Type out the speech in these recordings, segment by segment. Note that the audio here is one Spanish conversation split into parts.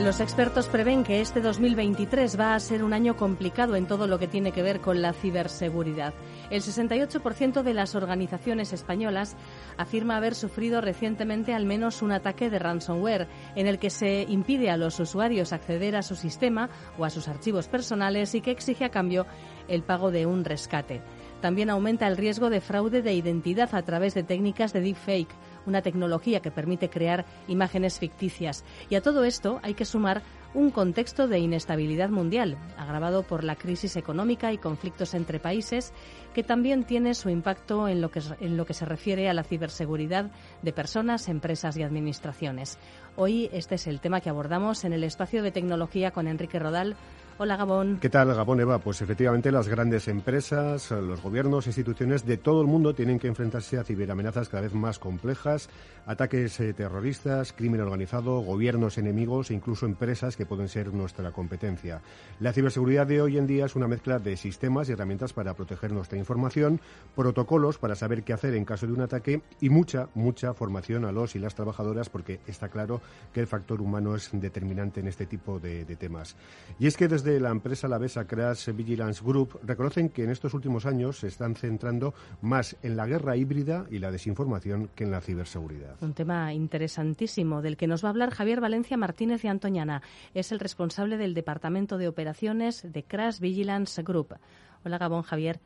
Los expertos prevén que este 2023 va a ser un año complicado en todo lo que tiene que ver con la ciberseguridad. El 68% de las organizaciones españolas afirma haber sufrido recientemente al menos un ataque de ransomware en el que se impide a los usuarios acceder a su sistema o a sus archivos personales y que exige a cambio el pago de un rescate. También aumenta el riesgo de fraude de identidad a través de técnicas de deepfake una tecnología que permite crear imágenes ficticias. Y a todo esto hay que sumar un contexto de inestabilidad mundial, agravado por la crisis económica y conflictos entre países, que también tiene su impacto en lo que, se refiere a la ciberseguridad de personas, empresas y administraciones. Hoy este es el tema que abordamos en el espacio de tecnología con Enrique Rodal, Hola Gabón. ¿Qué tal Gabón Eva? Pues efectivamente las grandes empresas, los gobiernos, instituciones de todo el mundo tienen que enfrentarse a ciberamenazas cada vez más complejas, ataques eh, terroristas, crimen organizado, gobiernos enemigos e incluso empresas que pueden ser nuestra competencia. La ciberseguridad de hoy en día es una mezcla de sistemas y herramientas para proteger nuestra información, protocolos para saber qué hacer en caso de un ataque y mucha, mucha formación a los y las trabajadoras porque está claro que el factor humano es determinante en este tipo de, de temas. Y es que desde de la empresa lavesa Crash Vigilance Group reconocen que en estos últimos años se están centrando más en la guerra híbrida y la desinformación que en la ciberseguridad. Un tema interesantísimo del que nos va a hablar Javier Valencia Martínez y Antoñana. Es el responsable del Departamento de Operaciones de Crash Vigilance Group. Hola Gabón, Javier.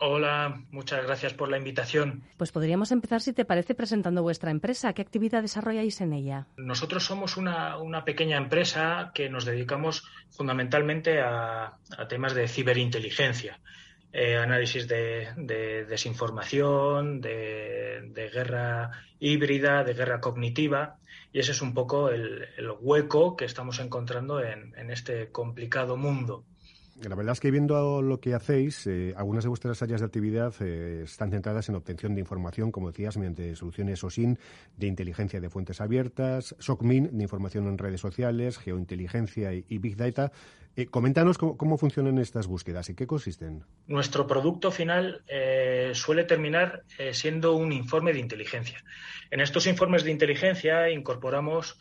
Hola, muchas gracias por la invitación. Pues podríamos empezar, si te parece, presentando vuestra empresa. ¿Qué actividad desarrolláis en ella? Nosotros somos una, pequeña empresa que nos dedicamos fundamentalmente a, temas de ciberinteligencia. Eh, análisis de, desinformación, de, guerra híbrida, de guerra cognitiva, y ese es un poco el, hueco que estamos encontrando en este complicado mundo. La verdad es que viendo lo que hacéis, eh, algunas de vuestras áreas de actividad eh, están centradas en obtención de información, como decías, mediante soluciones OSIN de inteligencia de fuentes abiertas, SOCMIN de información en redes sociales, geointeligencia y, Big Data. Eh, coméntanos cómo, funcionan estas búsquedas y qué consisten. Nuestro producto final suele terminar siendo un informe de inteligencia. En estos informes de inteligencia incorporamos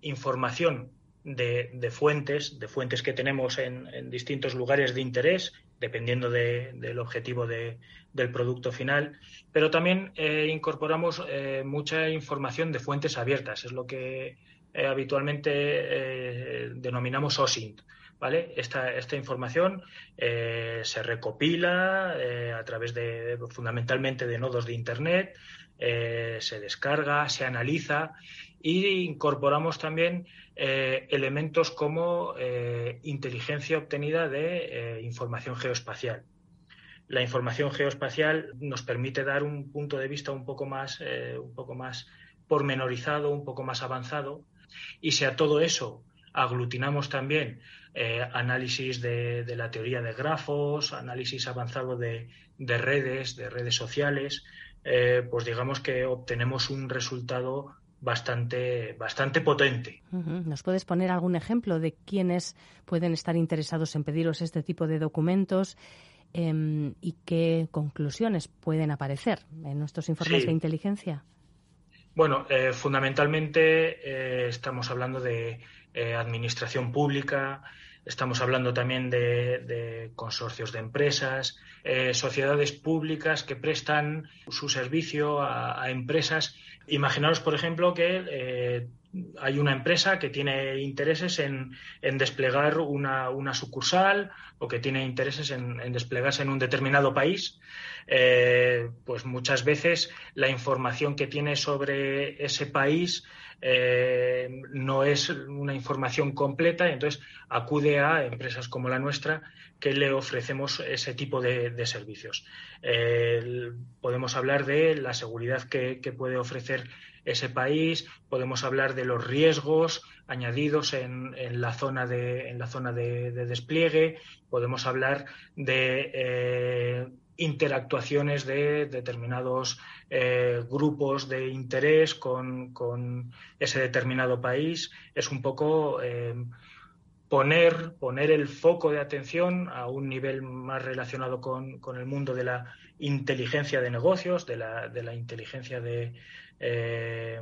información de, fuentes, de fuentes que tenemos en, distintos lugares de interés, dependiendo del objetivo del producto final, pero también eh, incorporamos eh, mucha información de fuentes abiertas, es lo que eh, habitualmente denominamos OSINT. ¿Vale? Esta, esta información se recopila a través de fundamentalmente de nodos de Internet, se descarga, se analiza y incorporamos también eh, elementos como eh, inteligencia obtenida de eh, información geoespacial. La información geoespacial nos permite dar un punto de vista un poco más, un poco más pormenorizado, un poco más avanzado, y si a todo eso aglutinamos también análisis de, la teoría de grafos, análisis avanzado de, de redes, de redes sociales, pues digamos que obtenemos un resultado bastante, bastante potente. ¿Nos puedes poner algún ejemplo de quiénes pueden estar interesados en pediros este tipo de documentos em, y qué conclusiones pueden aparecer en nuestros informes de inteligencia? Bueno, eh, fundamentalmente eh, estamos hablando de eh, administración pública, estamos hablando también de, consorcios de empresas, sociedades públicas que prestan su servicio a empresas. Imaginaros, por ejemplo, que eh, hay una empresa que tiene intereses en, desplegar una, sucursal o que tiene intereses en, desplegarse en un determinado país, eh, pues muchas veces la información que tiene sobre ese país eh, no es una información completa y entonces acude a empresas como la nuestra que le ofrecemos ese tipo de, servicios. podemos hablar de la seguridad que, puede ofrecer ese país, podemos hablar de los riesgos añadidos en, la zona de, en la zona de, despliegue, podemos hablar de eh, interactuaciones de determinados eh, grupos de interés con, ese determinado país. Es un poco eh, poner, poner el foco de atención a un nivel más relacionado con, el mundo de la inteligencia de negocios, de la, de la inteligencia de, eh,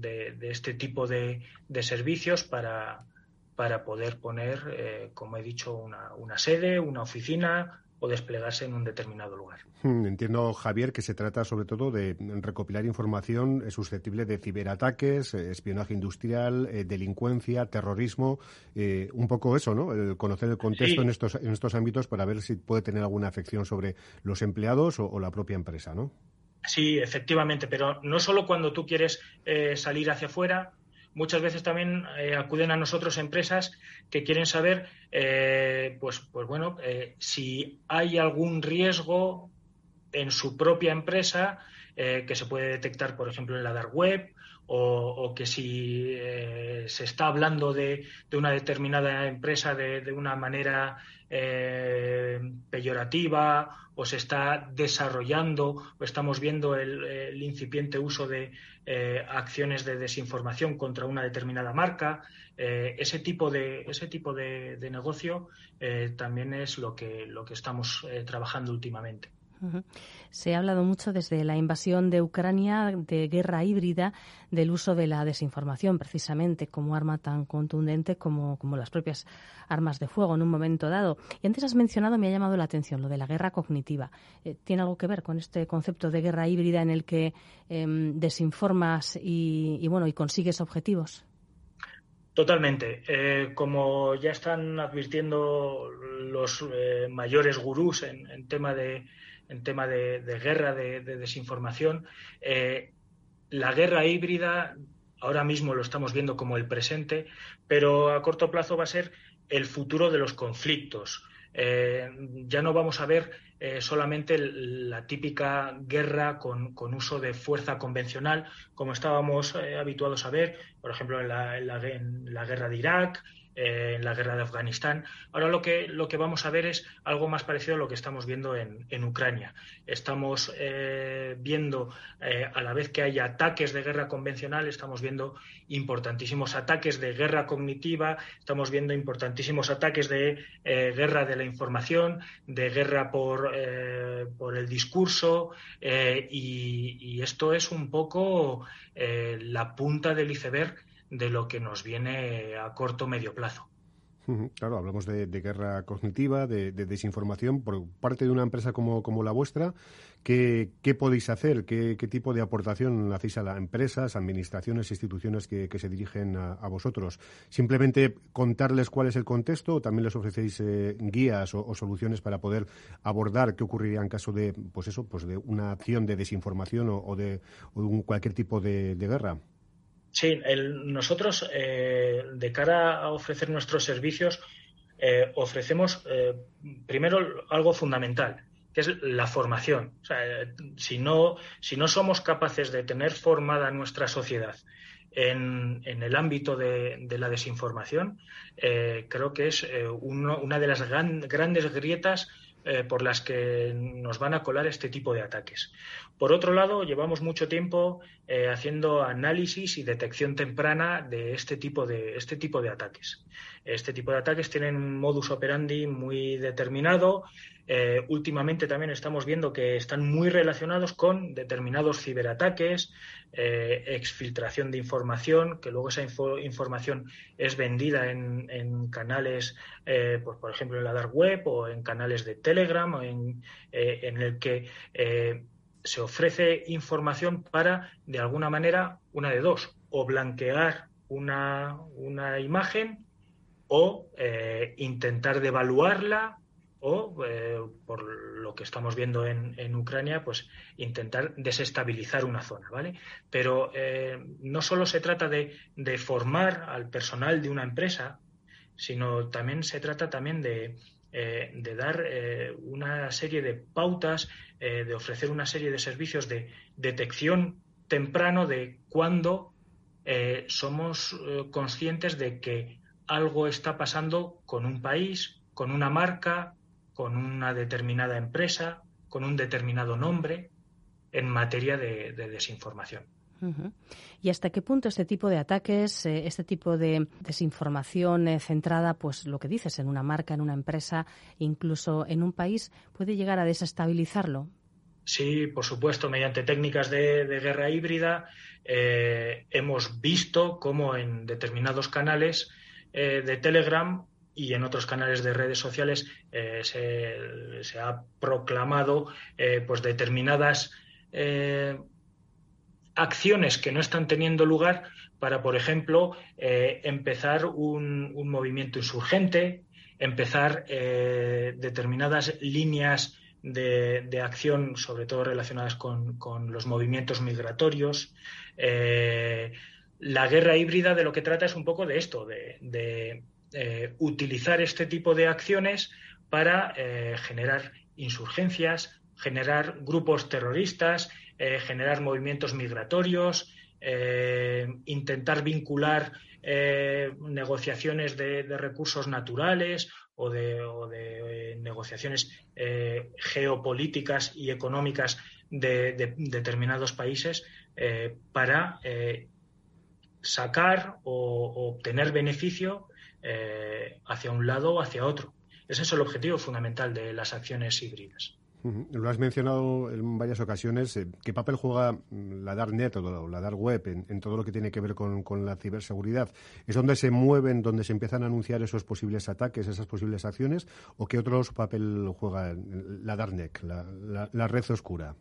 de, este tipo de, servicios para, para poder poner, eh, como he dicho, una, una sede, una oficina, o desplegarse en un determinado lugar. Hmm, entiendo, Javier, que se trata sobre todo de recopilar información susceptible de ciberataques, eh, espionaje industrial, eh, delincuencia, terrorismo, eh, un poco eso, ¿no? conocer el contexto en, estos, en estos ámbitos para ver si puede tener alguna afección sobre los empleados o, la propia empresa, ¿no? Sí, efectivamente, pero no solo cuando tú quieres salir hacia afuera, muchas veces también eh, acuden a nosotros empresas que quieren saber, eh, pues, pues bueno, eh, si hay algún riesgo en su propia empresa que se puede detectar, por ejemplo, en la dark web o, que si se está hablando de, una determinada empresa de, una manera peyorativa o se está desarrollando o estamos viendo el, incipiente uso de eh, acciones de desinformación contra una determinada marca. Eh, ese tipo de, ese tipo de, negocio eh, también es lo que, lo que estamos trabajando últimamente. Se ha hablado mucho desde la invasión de Ucrania de guerra híbrida del uso de la desinformación, precisamente como arma tan contundente como, las propias armas de fuego en un momento dado. Y antes has mencionado, me ha llamado la atención, lo de la guerra cognitiva. Eh, ¿Tiene algo que ver con este concepto de guerra híbrida en el que em, desinformas y, bueno, y consigues objetivos? Totalmente. Eh, como ya están advirtiendo los eh, mayores gurús en tema de en tema de, guerra, de, desinformación. Eh, la guerra híbrida ahora mismo lo estamos viendo como el presente, pero a corto plazo va a ser el futuro de los conflictos. Eh, ya no vamos a ver eh, solamente la típica guerra con, uso de fuerza convencional, como estábamos habituados a ver, por ejemplo, en la, en la guerra de Irak, en la guerra de Afganistán. Ahora lo que, lo que vamos a ver es algo más parecido a lo que estamos viendo en, en Ucrania. Estamos eh, viendo, eh, a la vez que hay ataques de guerra convencional, estamos viendo importantísimos ataques de guerra cognitiva, estamos viendo importantísimos ataques de eh, guerra de la información, de guerra por, por el discurso, y, esto es un poco la punta del iceberg de lo que nos viene a corto o medio plazo. Claro, hablamos de, guerra cognitiva, de, desinformación por parte de una empresa como, la vuestra. ¿Qué, podéis hacer? ¿Qué, tipo de aportación hacéis a las empresas, administraciones, instituciones que, se dirigen a, vosotros? ¿Simplemente contarles cuál es el contexto o también les ofrecéis eh, guías o, soluciones para poder abordar qué ocurriría en caso de, pues eso, pues de una acción de desinformación o, de, cualquier tipo de guerra? Sí, nosotros, eh, de cara a ofrecer nuestros servicios, eh, ofrecemos eh, primero algo fundamental, que es la formación. O sea, si, no, si no somos capaces de tener formada nuestra sociedad en, el ámbito de, la desinformación, creo que es una de las grandes grietas eh, por las que nos van a colar este tipo de ataques. Por otro lado, llevamos mucho tiempo eh, haciendo análisis y detección temprana de este tipo de, este tipo de ataques. Este tipo de ataques tienen un modus operandi muy determinado eh, últimamente también estamos viendo que están muy relacionados con determinados ciberataques, exfiltración de información, que luego esa información es vendida en, canales, pues, por ejemplo, en la dark web o en canales de Telegram, o en, en el que se ofrece información para, de alguna manera, una de dos, o blanquear una, una imagen o intentar devaluarla o, eh, por lo que estamos viendo en, Ucrania, pues intentar desestabilizar una zona, ¿vale? Pero eh, no solo se trata de, formar al personal de una empresa, sino también se trata también de, eh, dar una serie de pautas, de ofrecer una serie de servicios de detección temprano de cuando somos conscientes de que algo está pasando con un país, con una marca, con una determinada empresa, con un determinado nombre, en materia de, desinformación. ¿Y hasta qué punto este tipo de ataques, eh, este tipo de desinformación eh, centrada, pues lo que dices, en una marca, en una empresa, incluso en un país, puede llegar a desestabilizarlo? Sí, por supuesto, mediante técnicas de, guerra híbrida eh, hemos visto cómo en determinados canales de Telegram y en otros canales de redes sociales se, ha proclamado pues determinadas acciones que no están teniendo lugar para, por ejemplo, eh, empezar un, movimiento insurgente, empezar eh, determinadas líneas de, acción, sobre todo relacionadas con, los movimientos migratorios. Eh, la guerra híbrida de lo que trata es un poco de esto, de utilizar este tipo de acciones para generar insurgencias, generar grupos terroristas, eh, generar movimientos migratorios, eh, intentar vincular eh, negociaciones de, recursos naturales o de, negociaciones geopolíticas y económicas de, determinados países para sacar o, obtener beneficio hacia un lado o hacia otro. Ese es el objetivo fundamental de las acciones híbridas. Lo has mencionado en varias ocasiones. Eh, ¿Qué papel juega la Darknet o la Dark Web en, todo lo que tiene que ver con, la ciberseguridad? ¿Es donde se mueven, donde se empiezan a anunciar esos posibles ataques, esas posibles acciones? ¿O qué otro papel juega la Darknet, la, red oscura?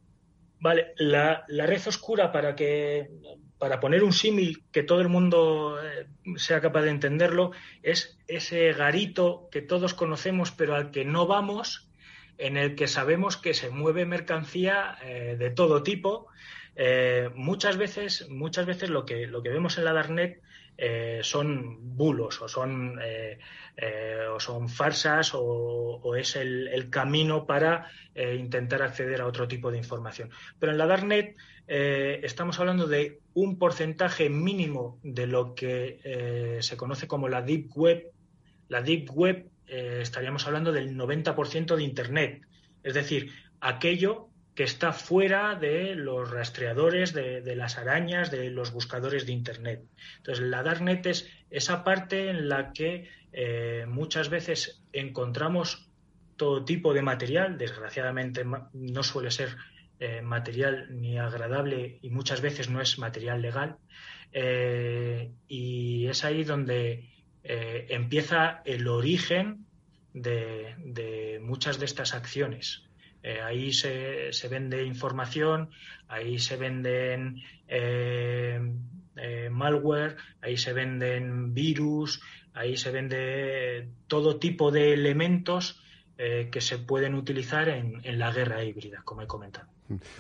Vale, la, red oscura, para que para poner un símil que todo el mundo eh, sea capaz de entenderlo, es ese garito que todos conocemos pero al que no vamos en el que sabemos que se mueve mercancía eh, de todo tipo. Eh, muchas veces, muchas veces lo que, lo que vemos en la Darknet eh, son bulos o son, o son farsas o, es el, camino para intentar acceder a otro tipo de información. Pero en la Darknet estamos hablando de un porcentaje mínimo de lo que se conoce como la Deep Web. La Deep Web eh, estaríamos hablando del 90% de Internet. Es decir, aquello que está fuera de los rastreadores, de, las arañas, de los buscadores de Internet. Entonces, la Darknet es esa parte en la que eh, muchas veces encontramos todo tipo de material. Desgraciadamente no suele ser eh, material ni agradable y muchas veces no es material legal. y es ahí donde eh, empieza el origen de, muchas de estas acciones. Eh, ahí se, vende información, ahí se venden eh, malware, ahí se venden virus, ahí se vende todo tipo de elementos que se pueden utilizar en la guerra híbrida, como he comentado.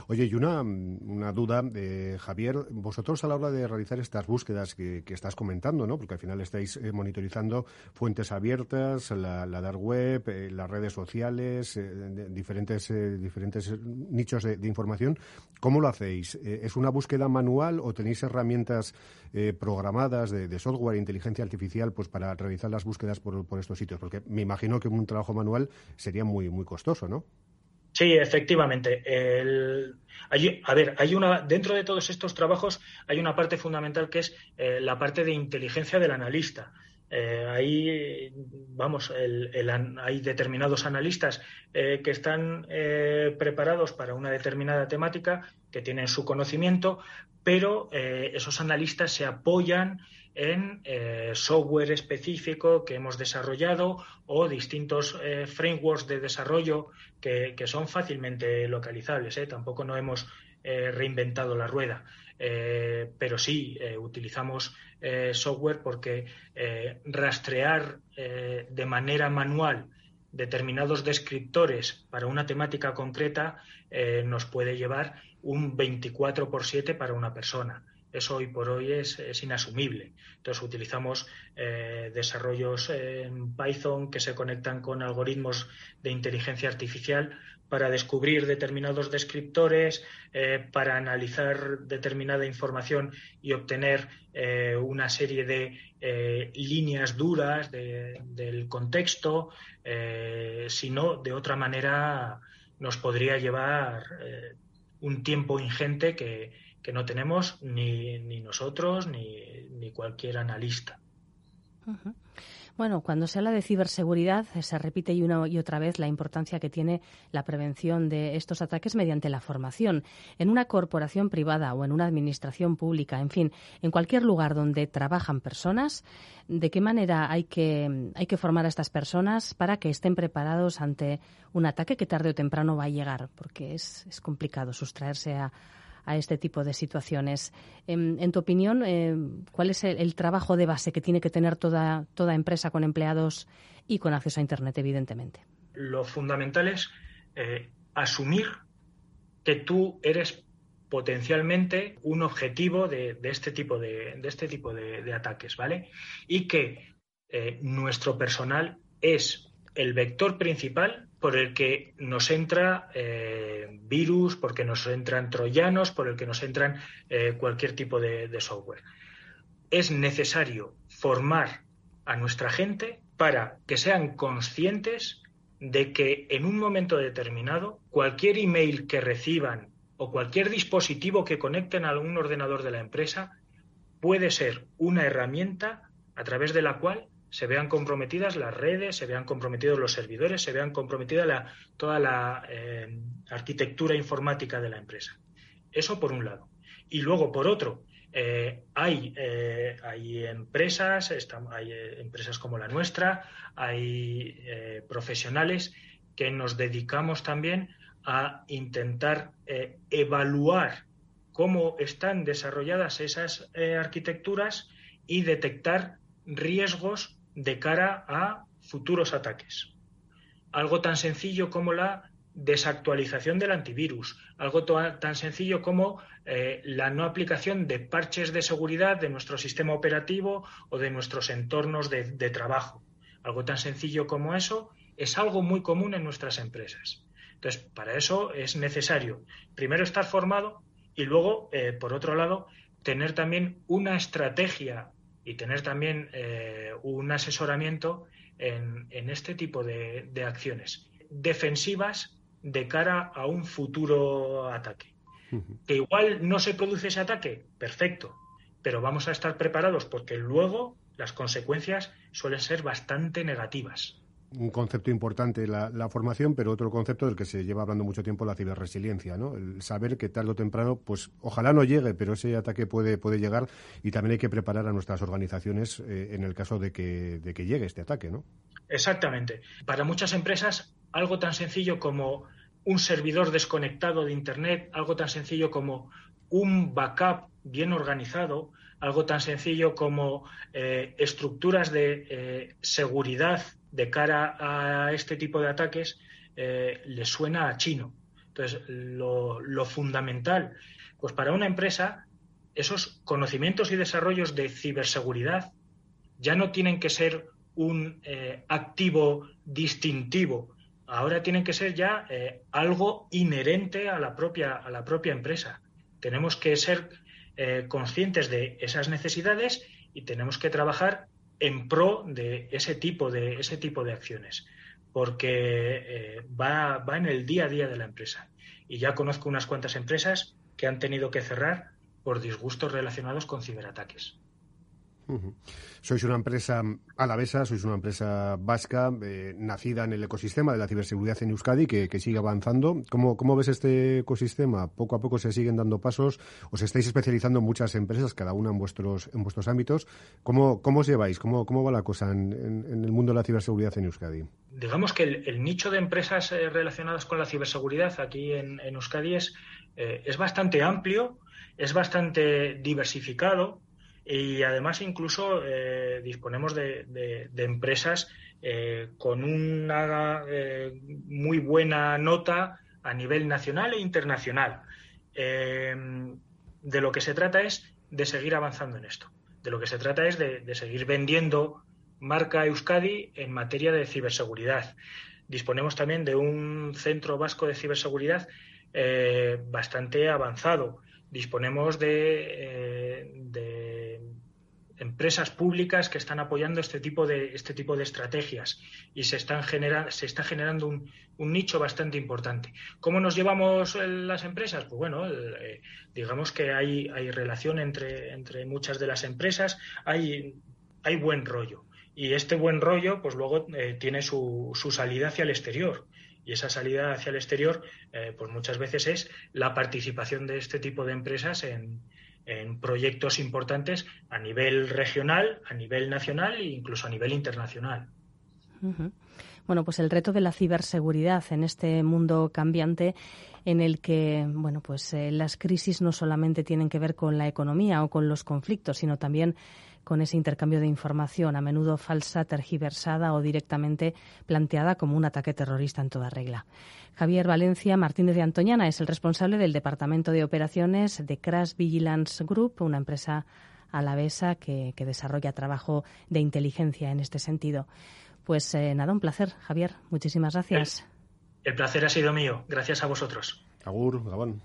Oye, y una, una duda, eh, Javier, vosotros a la hora de realizar estas búsquedas que, estás comentando, ¿no? porque al final estáis eh, monitorizando fuentes abiertas, la, dark web, eh, las redes sociales, diferentes, diferentes nichos de, información, ¿cómo lo hacéis? ¿Es una búsqueda manual o tenéis herramientas programadas de, software e inteligencia artificial pues para realizar las búsquedas por, por estos sitios? Porque me imagino que un trabajo manual sería muy, muy costoso, ¿no? Sí, efectivamente. a ver, hay una dentro de todos estos trabajos hay una parte fundamental que es eh, la parte de inteligencia del analista. Eh, ahí, vamos, hay determinados analistas eh, que están preparados para una determinada temática, que tienen su conocimiento, pero esos analistas se apoyan en eh, software específico que hemos desarrollado o distintos eh, frameworks de desarrollo que, son fácilmente localizables. ¿eh? Tampoco no hemos reinventado la rueda, pero sí utilizamos software porque rastrear de manera manual determinados descriptores para una temática concreta nos puede llevar un 24 por 7 para una persona eso hoy por hoy es, inasumible. Entonces utilizamos eh, desarrollos en Python que se conectan con algoritmos de inteligencia artificial para descubrir determinados descriptores, eh, para analizar determinada información y obtener eh, una serie de líneas duras del contexto, si no, de otra manera nos podría llevar un tiempo ingente que, no tenemos ni, ni nosotros ni, ni, cualquier analista. Bueno, cuando se habla de ciberseguridad, eh, se repite una y otra vez la importancia que tiene la prevención de estos ataques mediante la formación. En una corporación privada o en una administración pública, en fin, en cualquier lugar donde trabajan personas, ¿de qué manera hay que, hay que formar a estas personas para que estén preparados ante un ataque que tarde o temprano va a llegar? Porque es, es complicado sustraerse a a este tipo de situaciones. En, tu opinión, eh, ¿cuál es el, trabajo de base que tiene que tener toda, toda empresa con empleados y con acceso a Internet, evidentemente? Lo fundamental es eh, asumir que tú eres potencialmente un objetivo de, este tipo de, este tipo de, ataques, ¿vale? Y que eh, nuestro personal es el vector principal por el que nos entra eh, virus, porque nos entran troyanos, por el que nos entran eh, cualquier tipo de, software. Es necesario formar a nuestra gente para que sean conscientes de que en un momento determinado cualquier email que reciban o cualquier dispositivo que conecten a algún ordenador de la empresa puede ser una herramienta a través de la cual se vean comprometidas las redes, se vean comprometidos los servidores, se vean comprometida toda la eh, arquitectura informática de la empresa. Eso por un lado. Y luego, por otro, eh, hay, eh, hay empresas, hay empresas como la nuestra, hay profesionales que nos dedicamos también a intentar evaluar cómo están desarrolladas esas arquitecturas y detectar riesgos de cara a futuros ataques. Algo tan sencillo como la desactualización del antivirus, algo tan sencillo como eh, la no aplicación de parches de seguridad de nuestro sistema operativo o de nuestros entornos de, trabajo. Algo tan sencillo como eso es algo muy común en nuestras empresas. Entonces, para eso es necesario, primero, estar formado y luego, eh, por otro lado, tener también una estrategia y tener también eh, un asesoramiento en, este tipo de, acciones defensivas de cara a un futuro ataque. Que igual no se produce ese ataque, perfecto, pero vamos a estar preparados porque luego las consecuencias suelen ser bastante negativas un concepto importante la, formación, pero otro concepto del que se lleva hablando mucho tiempo, la ciberresiliencia, ¿no? El saber que tarde o temprano, pues ojalá no llegue, pero ese ataque puede, puede llegar y también hay que preparar a nuestras organizaciones eh, en el caso de que, de que llegue este ataque, ¿no? Exactamente. Para muchas empresas, algo tan sencillo como un servidor desconectado de Internet, algo tan sencillo como un backup bien organizado, algo tan sencillo como eh, estructuras de eh, seguridad de cara a este tipo de ataques eh, le suena a chino. Entonces, lo, fundamental, pues para una empresa, esos conocimientos y desarrollos de ciberseguridad ya no tienen que ser un eh, activo distintivo, ahora tienen que ser ya eh, algo inherente a la propia, a la propia empresa. Tenemos que ser conscientes de esas necesidades y tenemos que trabajar en pro de ese tipo de, ese tipo de acciones, porque eh, va, va en el día a día de la empresa. Y ya conozco unas cuantas empresas que han tenido que cerrar por disgustos relacionados con ciberataques. Sois una empresa alavesa, sois una empresa vasca, eh, nacida en el ecosistema de la ciberseguridad en Euskadi, que, sigue avanzando. ¿Cómo, ¿Cómo, ves este ecosistema? ¿Poco a poco se siguen dando pasos? ¿Os estáis especializando en muchas empresas, cada una en vuestros, en vuestros ámbitos? ¿Cómo, os lleváis? ¿Cómo, ¿Cómo va la cosa en, el mundo de la ciberseguridad en Euskadi? Digamos que el, nicho de empresas eh, relacionadas con la ciberseguridad aquí en, Euskadi eh, es bastante amplio, es bastante diversificado y además incluso eh, disponemos de, empresas eh, con una eh, muy buena nota a nivel nacional e internacional. de lo que se trata es de seguir avanzando en esto. De lo que se trata es de, de seguir vendiendo marca Euskadi en materia de ciberseguridad. Disponemos también de un centro vasco de ciberseguridad bastante avanzado. Disponemos de empresas públicas que están apoyando este tipo de, este tipo de estrategias y se, están genera, se está generando un, nicho bastante importante. ¿Cómo nos llevamos las empresas? Pues bueno, eh, digamos que hay, hay relación entre, entre muchas de las empresas, hay, hay buen rollo. Y este buen rollo, pues luego eh, tiene su, su salida hacia el exterior. Y esa salida hacia el exterior, eh, pues muchas veces es la participación de este tipo de empresas en, en proyectos importantes a nivel regional, a nivel nacional e incluso a nivel internacional. Bueno, pues el reto de la ciberseguridad en este mundo cambiante en el que, bueno, pues eh, las crisis no solamente tienen que ver con la economía o con los conflictos, sino también con ese intercambio de información, a menudo falsa, tergiversada o directamente planteada como un ataque terrorista en toda regla. Javier Valencia Martínez de Antoñana es el responsable del Departamento de Operaciones de Crash Vigilance Group, una empresa alavesa que, que desarrolla trabajo de inteligencia en este sentido. Pues eh, nada, un placer, Javier. Muchísimas gracias. El, el placer ha sido mío. Gracias a vosotros. Agur, Gabón.